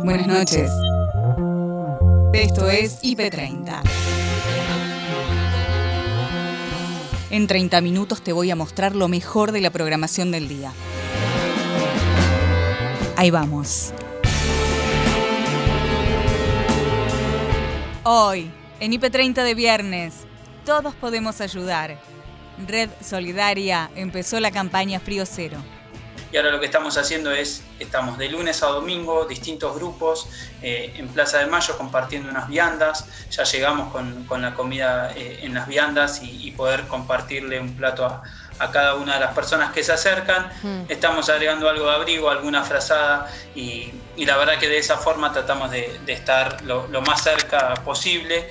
Buenas noches. Esto es IP30. En 30 minutos te voy a mostrar lo mejor de la programación del día. Ahí vamos. Hoy, en IP30 de viernes, todos podemos ayudar. Red Solidaria empezó la campaña Frío Cero. Y ahora lo que estamos haciendo es, estamos de lunes a domingo, distintos grupos eh, en Plaza de Mayo compartiendo unas viandas. Ya llegamos con, la comida eh, en las viandas y, poder compartirle un plato a, cada una de las personas que se acercan. Mm. Estamos agregando algo de abrigo, alguna frazada y, la verdad que de esa forma tratamos de, estar lo, lo más cerca posible.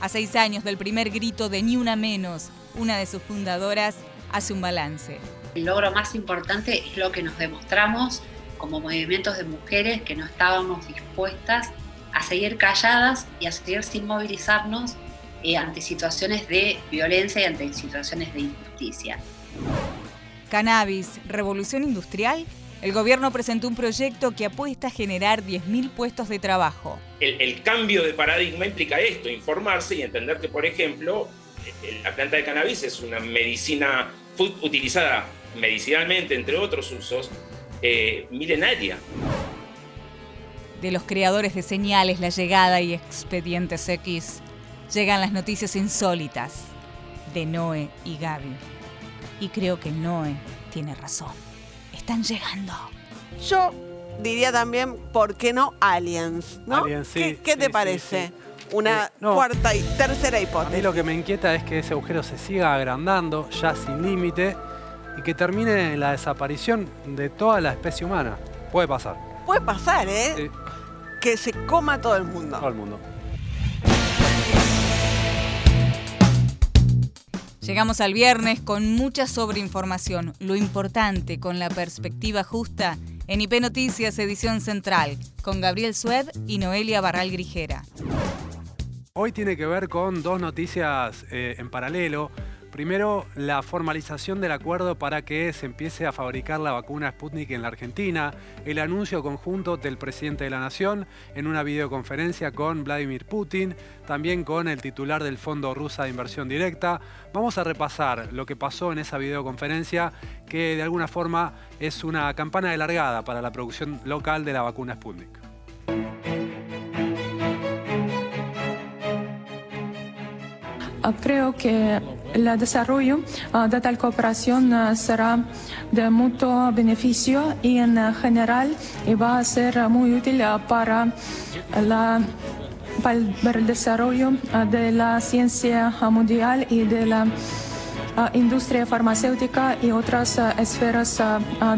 A seis años del primer grito de Ni Una Menos, una de sus fundadoras hace un balance. El logro más importante es lo que nos demostramos como movimientos de mujeres que no estábamos dispuestas a seguir calladas y a seguir sin movilizarnos eh, ante situaciones de violencia y ante situaciones de injusticia. Cannabis, revolución industrial. El gobierno presentó un proyecto que apuesta a generar 10.000 puestos de trabajo. El, el, cambio de paradigma implica esto, informarse y entender que, por ejemplo, la planta de cannabis es una medicina utilizada medicinalmente, entre otros usos, eh, milenaria. De los creadores de señales, la llegada y expedientes X, llegan las noticias insólitas de Noé y Gaby. Y creo que Noé tiene razón. Están llegando. Yo diría también, ¿por qué no aliens? ¿no? ¿Qué, te parece? Una eh, cuarta y tercera hipótesis. A mí lo que me inquieta es que ese agujero se siga agrandando, ya sin límite, y que termine en la desaparición de toda la especie humana. Puede pasar. Puede pasar, ¿eh? Que se coma todo el mundo. Todo el mundo. Llegamos al viernes con mucha sobreinformación. Lo importante con la perspectiva justa en IP Noticias Edición Central, con Gabriel Sued y Noelia Barral Grijera. Hoy tiene que ver con dos noticias eh, en paralelo. Primero, la formalización del acuerdo para que se empiece a fabricar la vacuna Sputnik en la Argentina, el anuncio conjunto del presidente de la Nación en una videoconferencia con Vladimir Putin, también con el titular del Fondo Rusa de Inversión Directa. Vamos a repasar lo que pasó en esa videoconferencia, que de alguna forma es una campana de largada para la producción local de la vacuna Sputnik. Creo que el desarrollo ah, de tal cooperación ah, será de mutuo beneficio y en general va a ser muy útil ah, para, la, el desarrollo de la ciencia mundial y de la industria farmacéutica y otras esferas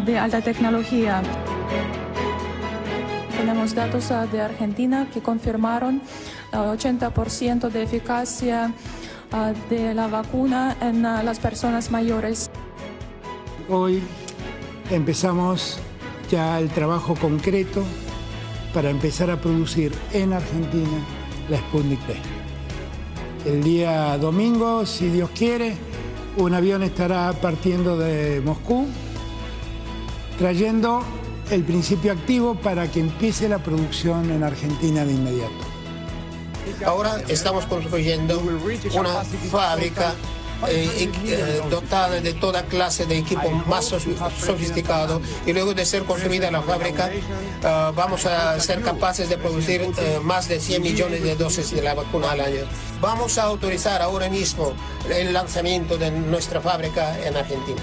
de alta tecnología. Tenemos datos de Argentina que confirmaron 80% de eficacia Ah, de la vacuna en ah, las personas mayores. Hoy empezamos ya el trabajo concreto para empezar a producir en Argentina la Sputnik V. El día domingo, si Dios quiere, un avión estará partiendo de Moscú, trayendo el principio activo para que empiece la producción en Argentina de inmediato. Ahora estamos construyendo una fábrica eh, eh, dotada de toda clase de equipo más sofisticado y luego de ser construida la fábrica ah, vamos a ser capaces de producir eh, más de 100 millones de dosis de la vacuna al año. Vamos a autorizar ahora mismo el lanzamiento de nuestra fábrica en Argentina.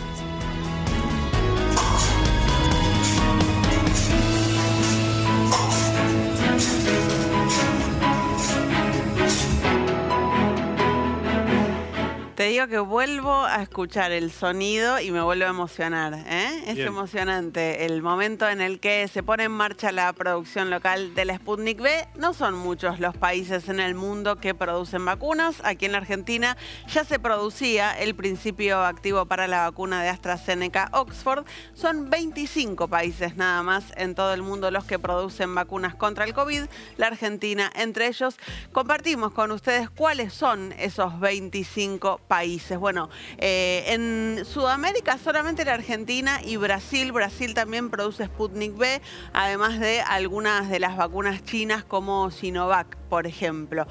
Digo que vuelvo a escuchar el sonido y me vuelvo a emocionar. ¿eh? Es emocionante el momento en el que se pone en marcha la producción local de la Sputnik V. No son muchos los países en el mundo que producen vacunas. Aquí en la Argentina ya se producía el principio activo para la vacuna de AstraZeneca Oxford. Son 25 países nada más en todo el mundo los que producen vacunas contra el COVID. La Argentina entre ellos. Compartimos con ustedes cuáles son esos 25 países países. Bueno, eh, en Sudamérica solamente la Argentina y Brasil. Brasil también produce Sputnik B, además de algunas de las vacunas chinas como Sinovac, por ejemplo.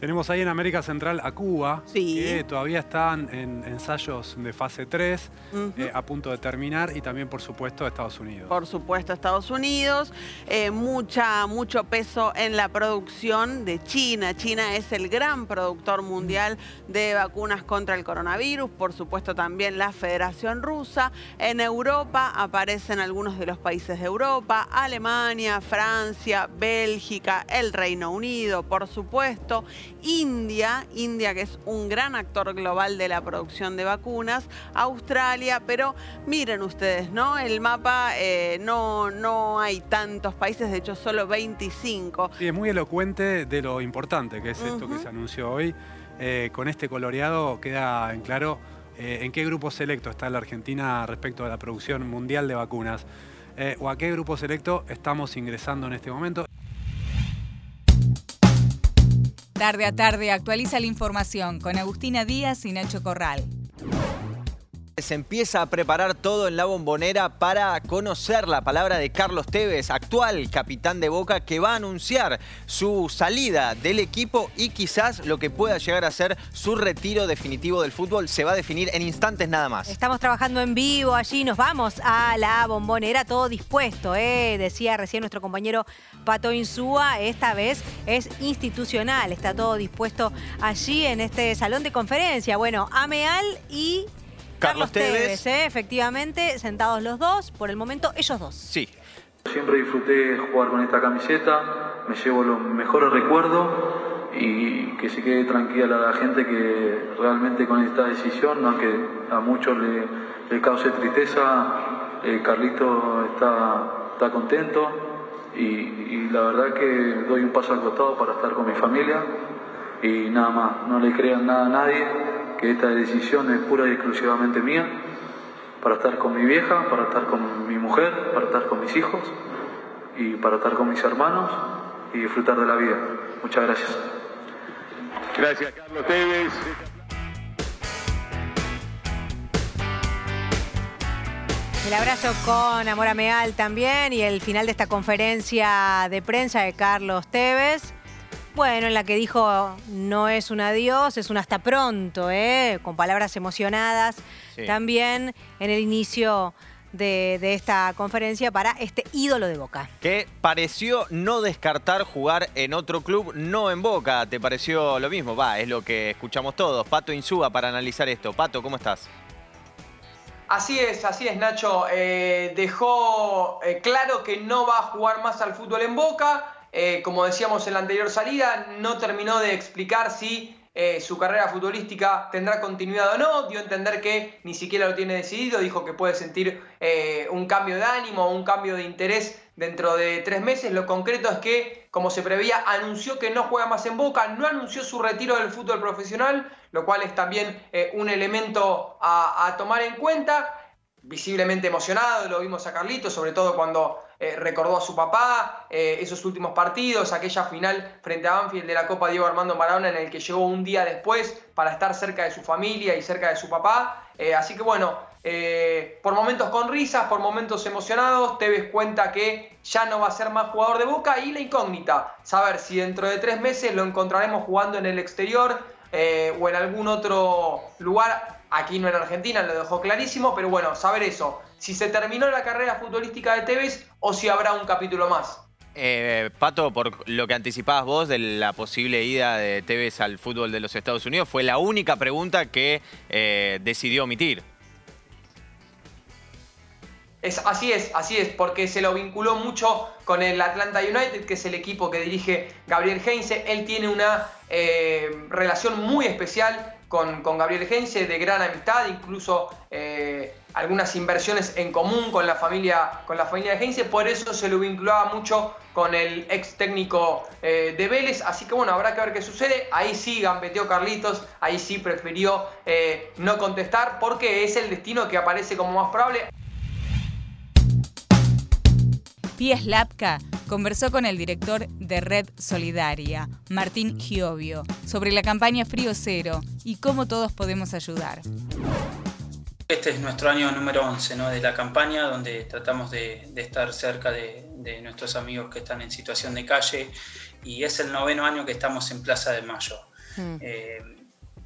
Tenemos ahí en América Central a Cuba, Sí. que todavía están en ensayos de fase 3, Ujú. eh, a punto de terminar, y también, por supuesto, a Estados Unidos. Por supuesto, Estados Unidos, eh, mucha, mucho peso en la producción de China. China es el gran productor mundial de vacunas contra el coronavirus, por supuesto también la Federación Rusa. En Europa aparecen algunos de los países de Europa, Alemania, Francia, Bélgica, el Reino Unido, por supuesto. India, India que es un gran actor global de la producción de vacunas, Australia, pero miren ustedes, ¿no? El mapa eh, no, no hay tantos países, de hecho solo 25. Sí, es muy elocuente de lo importante que es esto que se anunció hoy. Eh, con este coloreado queda en claro eh, en qué grupo selecto está la Argentina respecto a la producción mundial de vacunas. eh, o a qué grupo selecto estamos ingresando en este momento. Tarde a tarde actualiza la información con Agustina Díaz y Nacho Corral. Se empieza a preparar todo en la bombonera para conocer la palabra de Carlos Tevez, actual capitán de Boca, que va a anunciar su salida del equipo y quizás lo que pueda llegar a ser su retiro definitivo del fútbol se va a definir en instantes nada más. Estamos trabajando en vivo allí, nos vamos a la bombonera, todo dispuesto, ¿eh? decía recién nuestro compañero Pato Insúa, esta vez es institucional, está todo dispuesto allí en este salón de conferencia. Bueno, Ameal y Carlos Tevez. ¿eh? efectivamente, sentados los dos, por el momento ellos dos. Sí. Siempre disfruté jugar con esta camiseta, me llevo los mejores recuerdos y que se quede tranquila la gente que realmente con esta decisión, aunque a muchos le, le cause tristeza, eh, Carlito está, está contento y, y la verdad que doy un paso al costado para estar con mi familia y nada más, no le crean nada a nadie, que esta decisión es pura y exclusivamente mía para estar con mi vieja, para estar con mi mujer, para estar con mis hijos y para estar con mis hermanos y disfrutar de la vida. Muchas gracias. Gracias, Carlos Tevez. El abrazo con Amor Ameal también y el final de esta conferencia de prensa de Carlos Tevez. Bueno, en la que dijo no es un adiós, es un hasta pronto, ¿eh? con palabras emocionadas. Sí. También en el inicio de, de esta conferencia para este ídolo de Boca. Que pareció no descartar jugar en otro club, no en Boca. ¿Te pareció lo mismo? Va, es lo que escuchamos todos. Pato Insúa para analizar esto. Pato, ¿cómo estás? Así es, así es, Nacho. Eh, dejó eh, claro que no va a jugar más al fútbol en Boca. Eh, como decíamos en la anterior salida, no terminó de explicar si eh, su carrera futbolística tendrá continuidad o no. Dio a entender que ni siquiera lo tiene decidido. Dijo que puede sentir eh, un cambio de ánimo un cambio de interés dentro de tres meses. Lo concreto es que, como se preveía, anunció que no juega más en Boca, no anunció su retiro del fútbol profesional, lo cual es también un elemento a, a tomar en cuenta visiblemente emocionado, lo vimos a Carlito, sobre todo cuando eh, recordó a su papá, eh, esos últimos partidos, aquella final frente a Banfield de la Copa Diego Armando Maradona en el que llegó un día después para estar cerca de su familia y cerca de su papá. Eh, así que bueno, por momentos con risas, por momentos emocionados, Tevez cuenta que ya no va a ser más jugador de Boca y la incógnita, saber si dentro de tres meses lo encontraremos jugando en el exterior o en algún otro lugar Aquí no en Argentina, lo dejó clarísimo, pero bueno, saber eso, si se terminó la carrera futbolística de Tevez o si habrá un capítulo más. Eh, Pato, por lo que anticipabas vos de la posible ida de Tevez al fútbol de los Estados Unidos, fue la única pregunta que eh, decidió omitir. Es, así es, así es, porque se lo vinculó mucho con el Atlanta United, que es el equipo que dirige Gabriel Heinze. Él tiene una eh, relación muy especial con, con, Gabriel Heinze, de gran amistad, incluso eh, algunas inversiones en común con la familia, con la familia de. Por eso se lo vinculaba mucho con el ex técnico eh, de Vélez. Así que bueno, habrá que ver qué sucede. Ahí sí gambeteó Carlitos, ahí sí prefirió eh, no contestar, porque es el destino que aparece como más probable. Pies Lapka conversó con el director de Red Solidaria, Martín Giovio, sobre la campaña Frío Cero y cómo todos podemos ayudar. Este es nuestro año número 11 ¿no? de la campaña, donde tratamos de, estar cerca de, nuestros amigos que están en situación de calle y es el noveno año que estamos en Plaza de Mayo. Mm. Eh,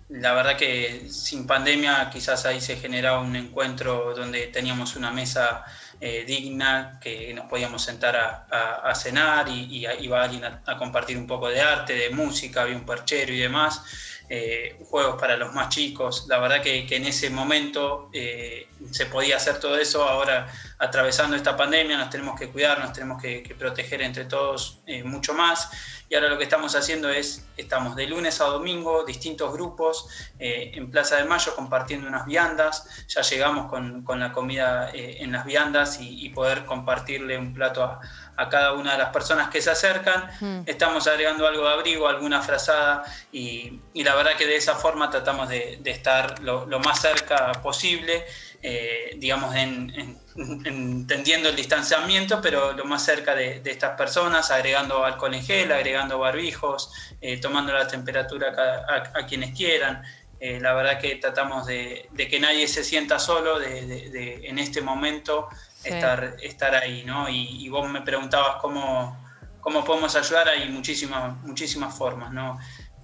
la verdad que sin pandemia quizás ahí se generaba un encuentro donde teníamos una mesa eh, digna, que nos podíamos sentar a, cenar y, iba alguien a, compartir un poco de arte, de música, había un perchero y demás. Eh, juegos para los más chicos. La verdad que, en ese momento eh, se podía hacer todo eso. Ahora, atravesando esta pandemia, nos tenemos que cuidar, nos tenemos que, proteger entre todos eh, mucho más. Y ahora lo que estamos haciendo es, estamos de lunes a domingo, distintos grupos, en Plaza de Mayo compartiendo unas viandas. Ya llegamos con, la comida en las viandas y, y poder compartirle un plato a a cada una de las personas que se acercan. Estamos agregando algo de abrigo, alguna frazada y, la verdad que de esa forma tratamos de, estar lo, más cerca posible, eh, digamos, entendiendo el distanciamiento, pero lo más cerca de, estas personas, agregando alcohol en gel, agregando barbijos, eh, tomando la temperatura a, quienes quieran. Eh, la verdad que tratamos de, que nadie se sienta solo en este momento estar, estar ahí, ¿no? Y, vos me preguntabas cómo, cómo podemos ayudar, hay muchísimas, muchísimas formas, ¿no?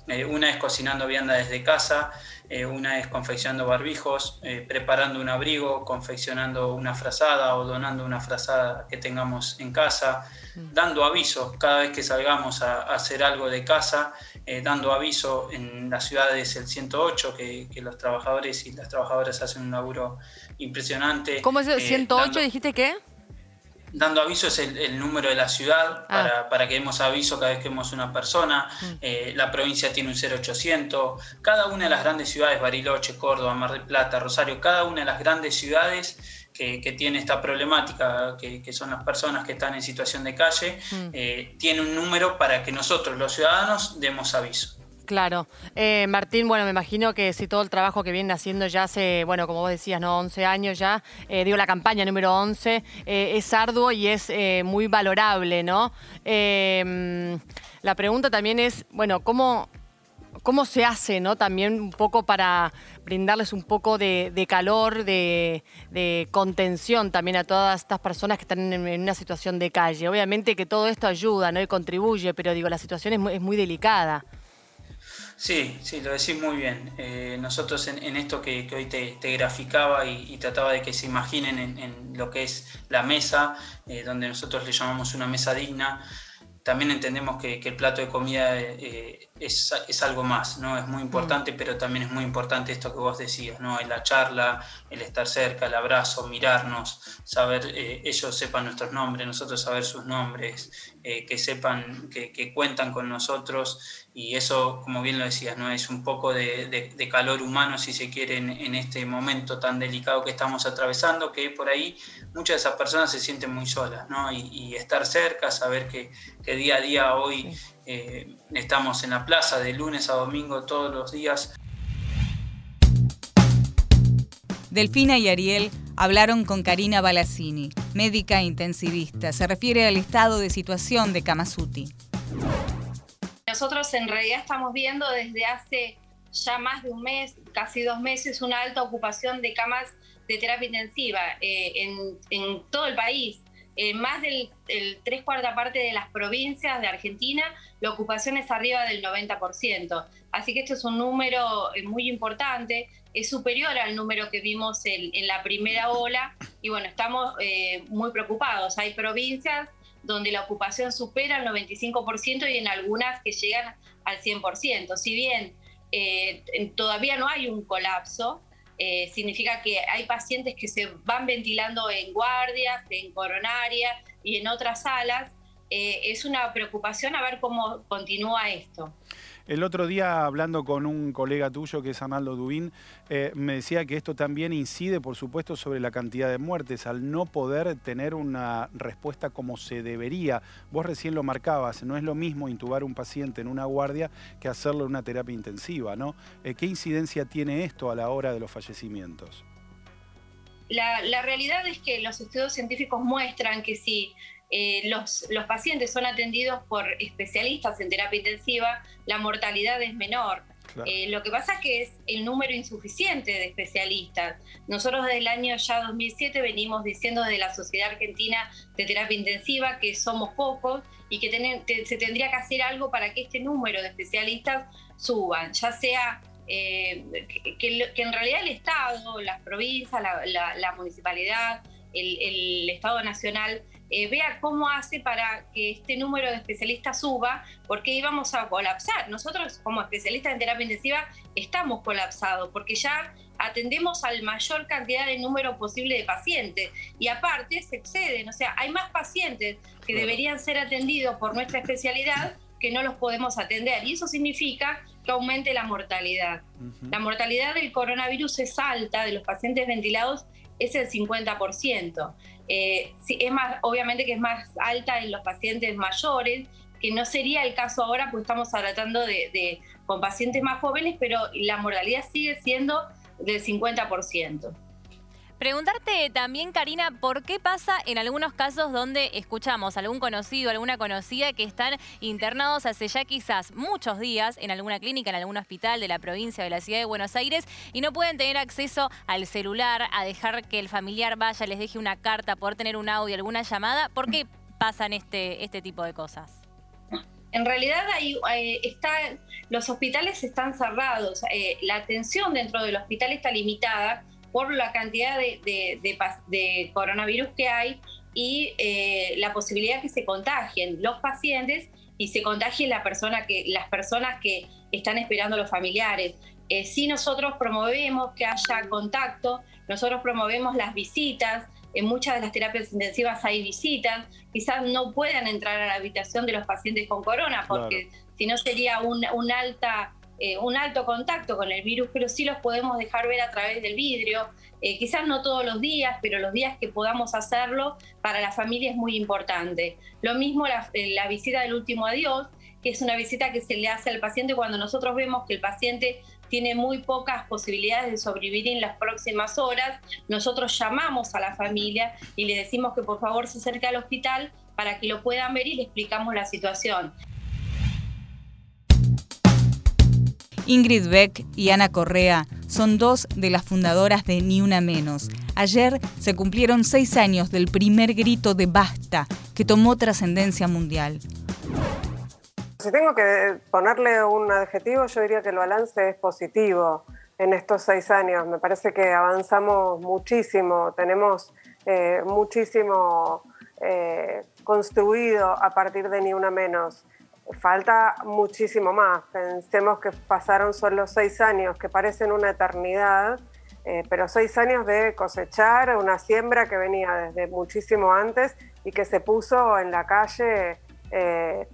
Eh, una es cocinando vianda desde casa, eh, una es confeccionando barbijos, eh, preparando un abrigo, confeccionando una frazada o donando una frazada que tengamos en casa, mm. dando aviso cada vez que salgamos a, hacer algo de casa, dando aviso en las ciudades el 108, que, que, los trabajadores y las trabajadoras hacen un laburo impresionante. ¿Cómo es el 108? ¿Dijiste qué? dando aviso es el, número de la ciudad ah. para, que demos aviso cada vez que vemos una persona. Mm. Eh, la provincia tiene un 0800. Cada una de las grandes ciudades, Bariloche, Córdoba, Mar del Plata, Rosario, cada una de las grandes ciudades que, tiene esta problemática, que, son las personas que están en situación de calle, mm. eh, tiene un número para que nosotros, los ciudadanos, demos aviso. Claro. Eh, Martín, bueno, me imagino que si todo el trabajo que vienen haciendo ya hace, bueno, como vos decías, ¿no? 11 años ya, eh, digo, la campaña número 11, eh, es arduo y es muy valorable, ¿no? Em, la pregunta también es, bueno, ¿cómo, cómo se hace, ¿no? También un poco para brindarles un poco de, calor, de, contención también a todas estas personas que están en, una situación de calle. Obviamente que todo esto ayuda, ¿no? Y contribuye, pero digo, la situación es muy delicada. Sí, sí, lo decís muy bien. Eh, nosotros en, esto que, hoy te, graficaba y, trataba de que se imaginen en, lo que es la mesa, eh, donde nosotros le llamamos una mesa digna, también entendemos que, el plato de comida eh, es, algo más, ¿no? Es muy importante, pero también es muy importante esto que vos decías, ¿no? La charla, el estar cerca, el abrazo, mirarnos, saber, eh, ellos sepan nuestros nombres, nosotros saber sus nombres, eh, que sepan que, cuentan con nosotros y eso, como bien lo decías, ¿no? Es un poco de, calor humano, si se quiere, en, este momento tan delicado que estamos atravesando, que por ahí muchas de esas personas se sienten muy solas, ¿no? Y, estar cerca, saber que, día a día hoy eh, estamos en la plaza de lunes a domingo todos los días. Delfina y Ariel hablaron con Karina Balassini, médica intensivista. Se refiere al estado de situación de Kamasuti. Nosotros en realidad estamos viendo desde hace ya más de un mes, casi dos meses, una alta ocupación de camas de terapia intensiva eh, en, todo el país. En más del tres cuarta parte de las provincias de Argentina, la ocupación es arriba del 90%. Así que esto es un número eh, muy importante, es superior al número que vimos en, la primera ola y bueno, estamos eh, muy preocupados. Hay provincias donde la ocupación supera el 95% y en algunas que llegan al 100%. Si bien todavía no hay un colapso, eh, significa que hay pacientes que se van ventilando en guardias, en coronaria y en otras salas. Eh, es una preocupación a ver cómo continúa esto. El otro día, hablando con un colega tuyo, que es Arnaldo Dubín, eh, me decía que esto también incide, por supuesto, sobre la cantidad de muertes, al no poder tener una respuesta como se debería. Vos recién lo marcabas, no es lo mismo intubar un paciente en una guardia que hacerlo en una terapia intensiva, ¿no? Eh, ¿Qué incidencia tiene esto a la hora de los fallecimientos? La, realidad es que los estudios científicos muestran que si eh, los, los pacientes son atendidos por especialistas en terapia intensiva, la mortalidad es menor. Eh, lo que pasa es que es el número insuficiente de especialistas. Nosotros desde el año ya 2007 venimos diciendo desde la Sociedad Argentina de Terapia Intensiva que somos pocos y que se tendría que hacer algo para que este número de especialistas suban, ya sea eh, que, en realidad el Estado, las provincias, la, municipalidad, el Estado Nacional eh, vea cómo hace para que este número de especialistas suba, porque íbamos a colapsar. Nosotros como especialistas en terapia intensiva estamos colapsados, porque ya atendemos al mayor cantidad de número posible de pacientes y aparte se exceden, o sea, hay más pacientes que deberían ser atendidos por nuestra especialidad que no los podemos atender y eso significa que aumente la mortalidad. La mortalidad del coronavirus es alta, de los pacientes ventilados es el 50%. Eh, es más, obviamente que es más alta en los pacientes mayores, que no sería el caso ahora, pues estamos tratando de, con pacientes más jóvenes, pero la mortalidad sigue siendo del 50%. Preguntarte también, Karina, ¿por qué pasa en algunos casos donde escuchamos a algún conocido, alguna conocida que están internados hace ya quizás muchos días en alguna clínica, en algún hospital de la provincia de la ciudad de Buenos Aires y no pueden tener acceso al celular, a dejar que el familiar vaya, les deje una carta, poder tener un audio, alguna llamada? ¿Por qué pasan este, este tipo de cosas? En realidad ahí está, los hospitales están cerrados, eh, la atención dentro del hospital está limitada por la cantidad de, coronavirus que hay y eh, la posibilidad que se contagien los pacientes y se contagien la persona que, las personas que están esperando los familiares. Eh, si nosotros promovemos que haya contacto, nosotros promovemos las visitas, en muchas de las terapias intensivas hay visitas, quizás no puedan entrar a la habitación de los pacientes con corona, porque si no sería un alta eh, un alto contacto con el virus, pero sí los podemos dejar ver a través del vidrio. Eh, quizás no todos los días, pero los días que podamos hacerlo para la familia es muy importante. Lo mismo la, eh, la visita del último adiós, que es una visita que se le hace al paciente cuando nosotros vemos que el paciente tiene muy pocas posibilidades de sobrevivir en las próximas horas, nosotros llamamos a la familia y le decimos que por favor se acerque al hospital para que lo puedan ver y le explicamos la situación. Ingrid Beck y Ana Correa son dos de las fundadoras de Ni Una Menos. Ayer se cumplieron seis años del primer grito de basta que tomó trascendencia mundial. Si tengo que ponerle un adjetivo, yo diría que el balance es positivo en estos seis años. Me parece que avanzamos muchísimo, tenemos eh, muchísimo eh, construido a partir de Ni Una Menos falta muchísimo más. Pensemos que pasaron solo seis años, que parecen una eternidad, eh, pero seis años de cosechar una siembra que venía desde muchísimo antes y que se puso en la calle eh,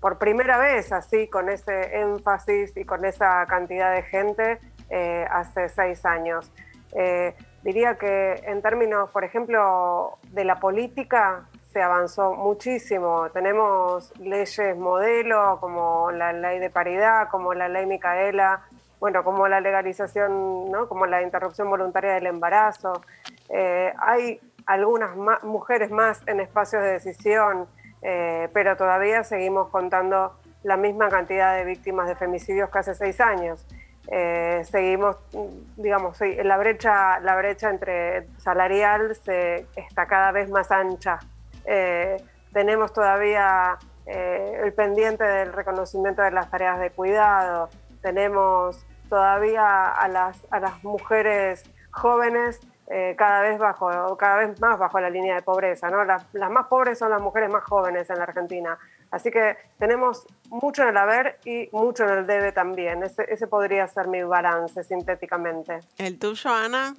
por primera vez, así, con ese énfasis y con esa cantidad de gente eh, hace seis años. diría que en términos, por ejemplo, de la política, se avanzó muchísimo. Tenemos leyes modelo como la ley de paridad, como la ley Micaela, bueno, como la legalización, ¿no? como la interrupción voluntaria del embarazo. Eh, hay algunas mujeres más en espacios de decisión, eh, pero todavía seguimos contando la misma cantidad de víctimas de femicidios que hace seis años. Eh, seguimos, digamos, la brecha, la brecha entre salarial se, está cada vez más ancha eh, tenemos todavía eh, el pendiente del reconocimiento de las tareas de cuidado, tenemos todavía a las, a las mujeres jóvenes eh, cada vez bajo, cada vez más bajo la línea de pobreza, ¿no? Las, más pobres son las mujeres más jóvenes en la Argentina. Así que tenemos mucho en el haber y mucho en el debe también. Ese, ese podría ser mi balance sintéticamente. ¿El tuyo, Ana?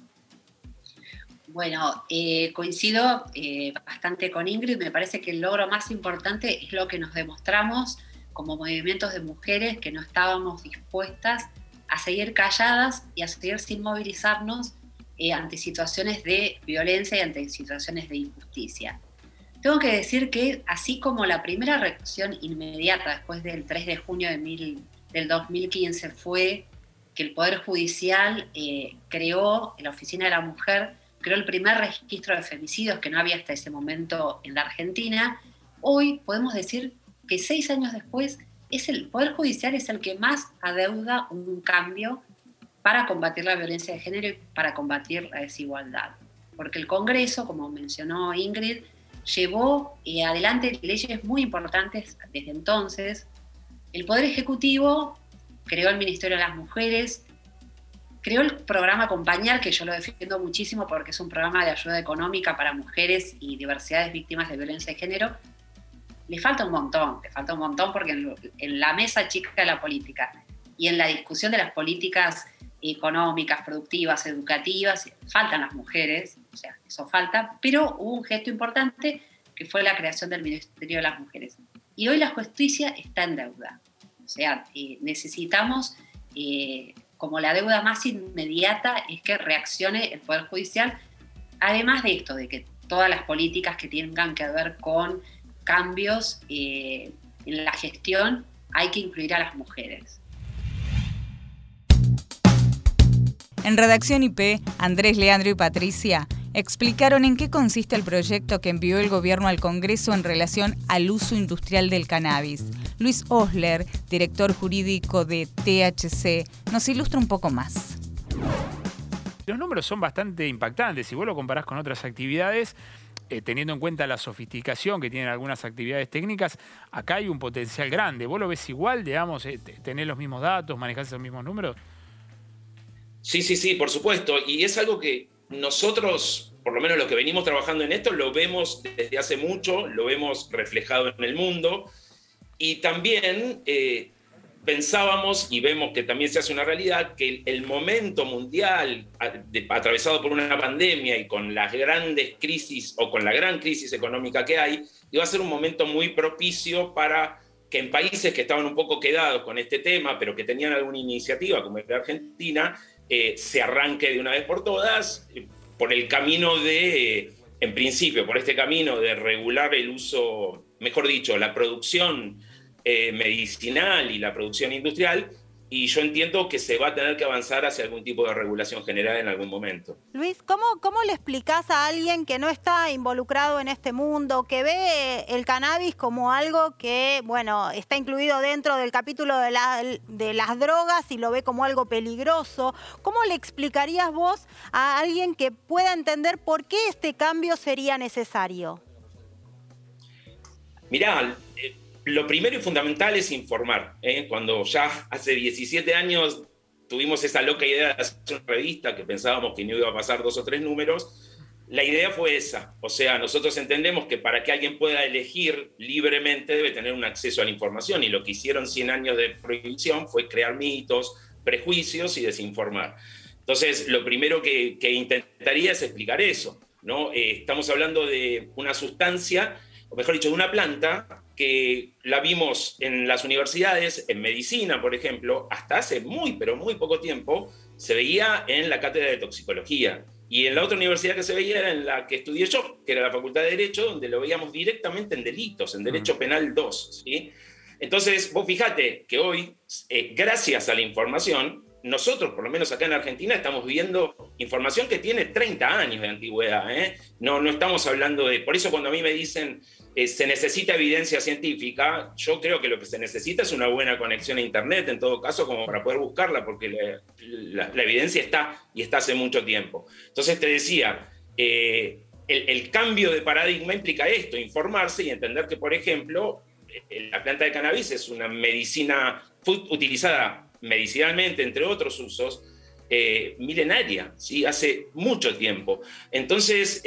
Bueno, eh, coincido eh, bastante con Ingrid, me parece que el logro más importante es lo que nos demostramos como movimientos de mujeres que no estábamos dispuestas a seguir calladas y a seguir sin movilizarnos eh, ante situaciones de violencia y ante situaciones de injusticia. Tengo que decir que así como la primera reacción inmediata después del 3 de junio de del 2015 fue que el Poder Judicial creó la Oficina de la Mujer creó el primer registro de femicidios que no había hasta ese momento en la Argentina, hoy podemos decir que seis años después es el Poder Judicial es el que más adeuda un cambio para combatir la violencia de género y para combatir la desigualdad. Porque el Congreso, como mencionó Ingrid, llevó eh, adelante leyes muy importantes desde entonces. El Poder Ejecutivo creó el Ministerio de las Mujeres, creó el programa Acompañar, que yo lo defiendo muchísimo porque es un programa de ayuda económica para mujeres y diversidades víctimas de violencia de género. Le falta un montón, le falta un montón porque en, la mesa chica de la política y en la discusión de las políticas económicas, productivas, educativas, faltan las mujeres, o sea, eso falta, pero hubo un gesto importante que fue la creación del Ministerio de las Mujeres. Y hoy la justicia está en deuda. O sea, eh, necesitamos, eh, como la deuda más inmediata es que reaccione el Poder Judicial, además de esto, de que todas las políticas que tengan que ver con cambios eh, en la gestión, hay que incluir a las mujeres. En Redacción IP, Andrés, Leandro y Patricia explicaron en qué consiste el proyecto que envió el gobierno al Congreso en relación al uso industrial del cannabis. Luis Osler, director jurídico de THC, nos ilustra un poco más. Los números son bastante impactantes. Si vos lo comparás con otras actividades, eh, teniendo en cuenta la sofisticación que tienen algunas actividades técnicas, acá hay un potencial grande. ¿Vos lo ves igual, digamos, eh, tenés los mismos datos, manejás esos mismos números? Sí, sí, sí, por supuesto. Y es algo que nosotros, por lo menos los que venimos trabajando en esto, lo vemos desde hace mucho, lo vemos reflejado en el mundo. Y también eh, pensábamos, y vemos que también se hace una realidad, que el, momento mundial atravesado por una pandemia y con las grandes crisis o con la gran crisis económica que hay, iba a ser un momento muy propicio para que en países que estaban un poco quedados con este tema, pero que tenían alguna iniciativa, como la Argentina, eh, se arranque de una vez por todas eh, por el camino de, eh, en principio, por este camino de regular el uso, mejor dicho, la producción medicinal y la producción industrial y yo entiendo que se va a tener que avanzar hacia algún tipo de regulación general en algún momento. Luis, ¿cómo, cómo le explicás a alguien que no está involucrado en este mundo, que ve el cannabis como algo que, bueno, está incluido dentro del capítulo de, de las drogas y lo ve como algo peligroso? ¿Cómo le explicarías vos a alguien que pueda entender por qué este cambio sería necesario? Mirá, lo primero y fundamental es informar. ¿eh? Cuando ya hace 17 años tuvimos esa loca idea de hacer una revista que pensábamos que no iba a pasar dos o tres números, la idea fue esa. O sea, nosotros entendemos que para que alguien pueda elegir libremente debe tener un acceso a la información y lo que hicieron 100 años de prohibición fue crear mitos, prejuicios y desinformar. Entonces, lo primero que, intentaría es explicar eso. ¿no? Eh, estamos hablando de una sustancia, o mejor dicho, de una planta que la vimos en las universidades, en medicina, por ejemplo, hasta hace muy, pero muy poco tiempo, se veía en la cátedra de toxicología. Y en la otra universidad que se veía era en la que estudié yo, que era la Facultad de Derecho, donde lo veíamos directamente en delitos, en Derecho Penal 2. ¿sí? Entonces, vos fijate que hoy, eh, gracias a la información, nosotros, por lo menos acá en Argentina, estamos viendo información que tiene 30 años de antigüedad. ¿eh? No, no estamos hablando de... Por eso cuando a mí me dicen eh, se necesita evidencia científica, yo creo que lo que se necesita es una buena conexión a Internet, en todo caso, como para poder buscarla, porque la, evidencia está y está hace mucho tiempo. Entonces te decía, eh, el, cambio de paradigma implica esto, informarse y entender que, por ejemplo, la planta de cannabis es una medicina utilizada medicinalmente, entre otros usos, eh, milenaria, ¿sí? hace mucho tiempo. Entonces,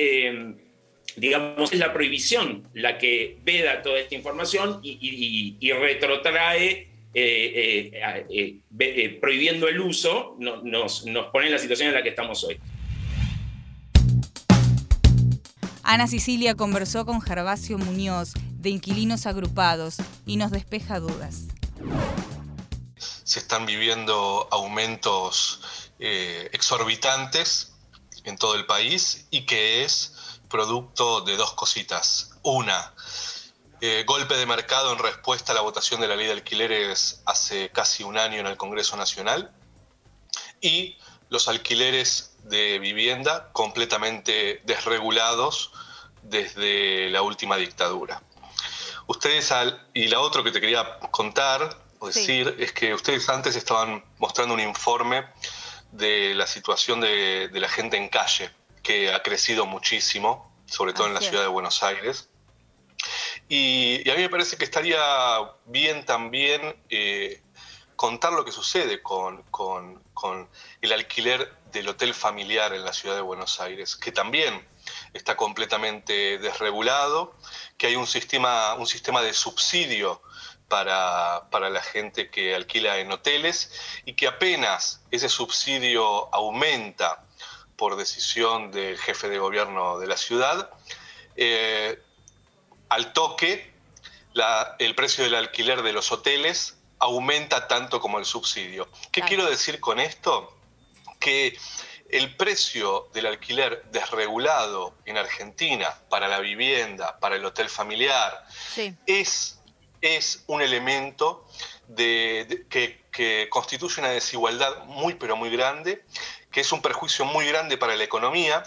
digamos, es la prohibición la que veda toda esta información y, retrotrae, eh, eh, prohibiendo el uso, nos, nos pone en la situación en la que estamos hoy. Ana Sicilia conversó con Gervasio Muñoz de Inquilinos Agrupados y nos despeja dudas. Se están viviendo aumentos exorbitantes en todo el país y que es producto de dos cositas. Una, eh, golpe de mercado en respuesta a la votación de la ley de alquileres hace casi un año en el Congreso Nacional. Y los alquileres de vivienda completamente desregulados desde la última dictadura. Ustedes, y la otra que te quería contar decir, es que ustedes antes estaban mostrando un informe de la situación de, de la gente en calle, que ha crecido muchísimo, sobre todo en la es. ciudad de Buenos Aires. Y, y a mí me parece que estaría bien también eh, contar lo que sucede con, con- con el alquiler del hotel familiar en la ciudad de Buenos Aires, que también está completamente desregulado, que hay un sistema, un sistema de subsidio para, para la gente que alquila en hoteles y que apenas ese subsidio aumenta por decisión del jefe de gobierno de la ciudad, eh, al toque la- el precio del alquiler de los hoteles aumenta tanto como el subsidio. ¿Qué quiero decir con esto? Que el precio del alquiler desregulado en Argentina para la vivienda, para el hotel familiar, es, es un elemento de- de- que, que constituye una desigualdad muy pero muy grande, que es un perjuicio muy grande para la economía,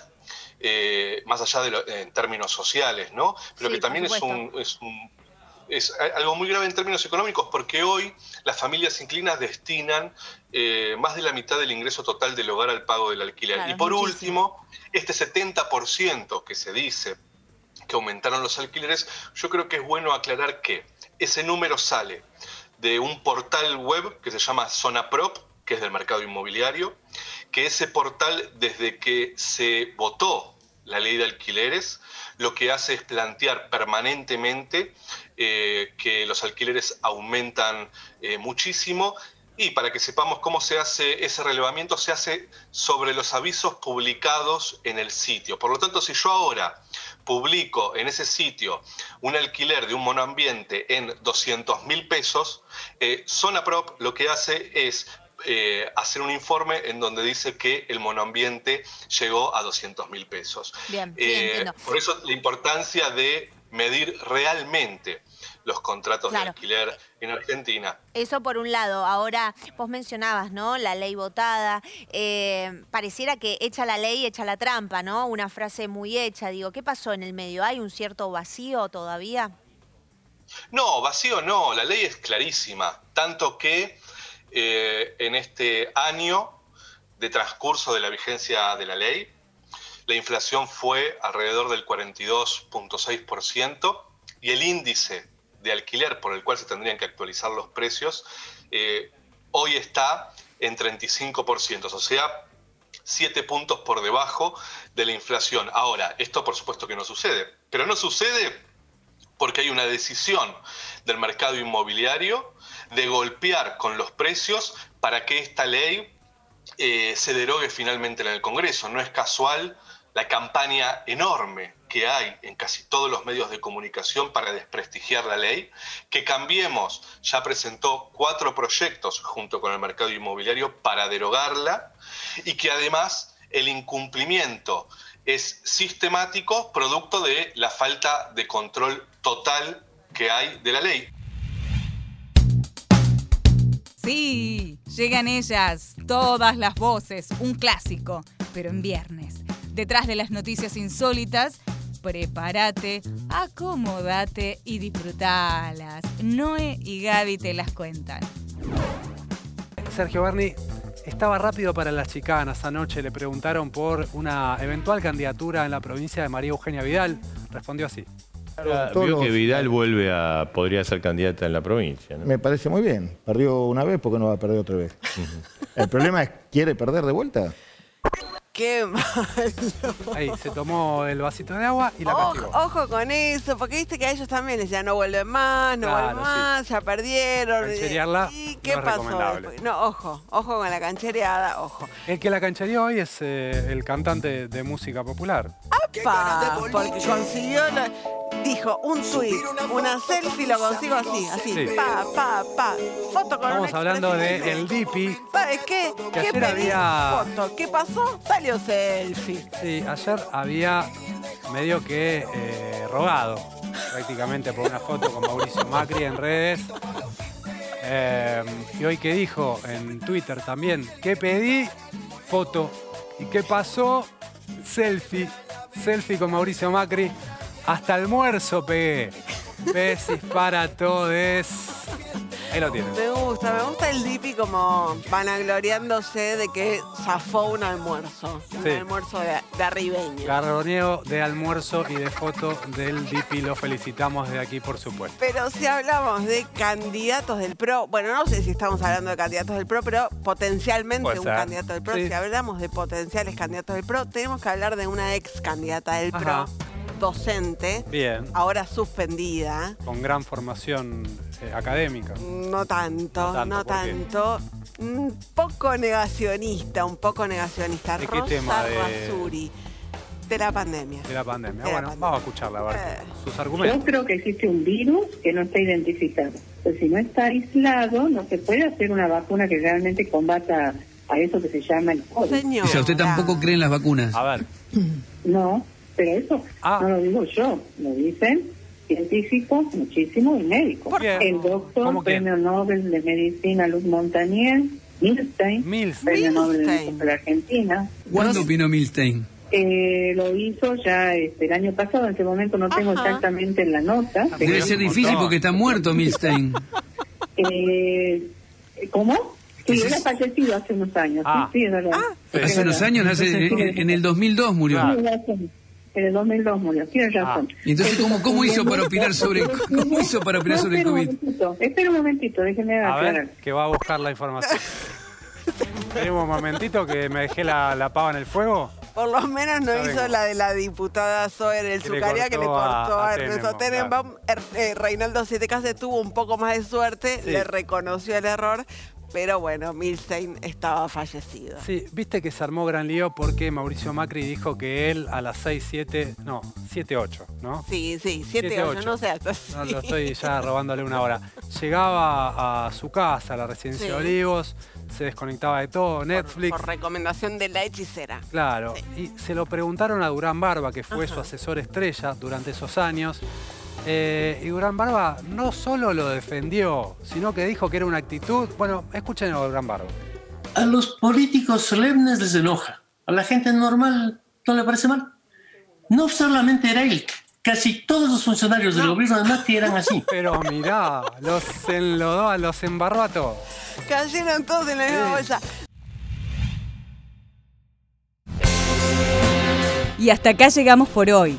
eh, más allá de lo- en términos sociales, ¿no? Pero Sí, que también es un, es un- es algo muy grave en términos económicos porque hoy las familias inclinas destinan eh, más de la mitad del ingreso total del hogar al pago del alquiler. Claro, y por muchísimo. último, este 70% que se dice que aumentaron los alquileres, yo creo que es bueno aclarar que ese número sale de un portal web que se llama Zona Prop, que es del mercado inmobiliario, que ese portal desde que se votó la ley de alquileres, lo que hace es plantear permanentemente eh, que los alquileres aumentan eh, muchísimo y para que sepamos cómo se hace ese relevamiento, se hace sobre los avisos publicados en el sitio. Por lo tanto, si yo ahora publico en ese sitio un alquiler de un monoambiente en 200 mil pesos, eh, Zona Prop lo que hace es eh, hacer un informe en donde dice que el monoambiente llegó a 200 mil pesos. Bien, Eh, por eso la importancia de medir realmente los contratos Claro. de alquiler en Argentina. Eso por un lado. Ahora, vos mencionabas, ¿no? La ley votada. Eh, pareciera que echa la ley, echa la trampa, ¿no? Una frase muy hecha. Digo, ¿qué pasó en el medio? ¿Hay un cierto vacío todavía? No, vacío no, la ley es clarísima, tanto que eh, en este año de transcurso de la vigencia de la ley, la inflación fue alrededor del 42.6% y el índice de alquiler por el cual se tendrían que actualizar los precios eh, hoy está en 35%, o sea, 7 puntos por debajo de la inflación. Ahora, esto por supuesto que no sucede, pero no sucede porque hay una decisión del mercado inmobiliario de golpear con los precios para que esta ley eh, se derogue finalmente en el Congreso. No es casual la campaña enorme que hay en casi todos los medios de comunicación para desprestigiar la ley, que Cambiemos ya presentó cuatro proyectos junto con el mercado inmobiliario para derogarla y que además el incumplimiento es sistemático producto de la falta de control total que hay de la ley. Sí, llegan ellas, todas las voces, un clásico, pero en viernes. Detrás de las noticias insólitas, prepárate, acomódate y disfrutalas. Noé y Gaby te las cuentan. Sergio Berni estaba rápido para las chicanas. Anoche le preguntaron por una eventual candidatura en la provincia de María Eugenia Vidal. Respondió así. Vio que Vidal vuelve a. podría ser candidata en la provincia. ¿no? Me parece muy bien. Perdió una vez, ¿por qué no va a perder otra vez? El problema es, ¿quiere perder de vuelta? Qué malo. Ahí se tomó el vasito de agua y la castigó. Ojo, ojo con eso, porque viste que a ellos también les decían no vuelven más, no Claro, vuelven más, ya perdieron. Cancherearla ¿Y qué no es pasó? recomendable. después? No, ojo, ojo con la canchereada, ojo. El que la canchereó hoy es eh, el cantante de música popular. Pa, porque consiguió, la- dijo un tweet, una selfie, lo consigo así, así, Sí. pa, pa, pa, foto con Estamos hablando de expresidente. El Dipi. ¿Sabes qué? Que ¿Qué ayer pedí? había- Foto. ¿Qué pasó? Selfie. Sí, ayer había medio que eh, rogado prácticamente por una foto con Mauricio Macri en redes. Eh, y hoy que dijo en Twitter también, ¿qué pedí? Foto. ¿Y qué pasó? Selfie. Selfie con Mauricio Macri. Hasta almuerzo pegué. Besis para todos. Ahí lo tienen. Me gusta, me gusta el Dipi como vanagloriándose de que zafó un almuerzo. Un almuerzo de, de arribeño. Garroneo de almuerzo y de foto del DP. Lo felicitamos de aquí, por supuesto. Pero si hablamos de candidatos del PRO, bueno, no sé si estamos hablando de candidatos del PRO, pero potencialmente Puede un ser. candidato del PRO. Sí. Si hablamos de potenciales candidatos del PRO, tenemos que hablar de una ex candidata del Ajá. PRO, docente, Bien. ahora suspendida. Con gran formación eh, académica. No tanto, No tanto. Un poco negacionista, un poco negacionista. ¿De qué Rosa tema? De- de la pandemia. De la pandemia. De la bueno, pandemia. vamos a escucharla, a ver Eh. sus Yo argumentos. creo que existe un virus que no está identificado. Pues si no está aislado, no se puede hacer una vacuna que realmente combata a eso que se llama el COVID. Señor. O sea, usted tampoco cree en las vacunas. A ver. No, pero eso Ah. no lo digo yo, lo dicen científicos muchísimos y médicos. ¿Por qué? El doctor, premio Nobel de Medicina Luz Montanier, Milstein, Milstein. premio Nobel de, de la Argentina. ¿Cuándo opinó Milstein? Eh, lo hizo ya este, el año pasado, en este momento no tengo Ajá. exactamente la nota. Muy Debe ser difícil porque está muerto Milstein. Eh, ¿Cómo? Sí, Ese él ha es- fallecido hace unos años, Ah. sí, sí, es verdad. Sí. Hace unos años, hace- en, en el 2002 murió. Claro. Tiene. En el 2002 murió, tienes razón. Y entonces, ¿cómo, cómo hizo para opinar sobre, cómo hizo para opinar No, sobre el espera un COVID? momentito, Espera un momentito, déjeme A aclarar. ver, que va a buscar la información. Tenemos un momentito que me dejé la, la pava en el fuego. Por lo menos no Ya hizo vengo. la de la diputada Zoe del Que le Zucaria que le cortó a- a Ernesto Tenenbaum, Tenenbaum. Er- eh, Reinaldo Siete Casas tuvo un poco más de suerte, Sí. le reconoció el error, pero bueno, Milstein estaba fallecido. Sí, viste que se armó gran lío porque Mauricio Macri dijo que él a las 6, 7, no, 7, 8, ¿no? Sí, sí, 7, 7, 8, 8. no sé, No, lo estoy ya robándole una hora. Llegaba a su casa, a la residencia Sí. de Olivos, se desconectaba de todo, Netflix. Por recomendación de la hechicera. Claro, y se lo preguntaron a Durán Barba, que fue su asesor estrella durante esos años. Eh, y Durán Barba no solo lo defendió, sino que dijo que era una actitud. Bueno, escuchen a Durán Barba. A los políticos solemnes les enoja. A la gente normal no le parece mal. No solamente era él. Casi todos los funcionarios del gobierno de Macri eran así. Pero mirá, los enlodó, los embarró a todos. Cayeron todos en la misma bolsa. Y hasta acá llegamos por hoy.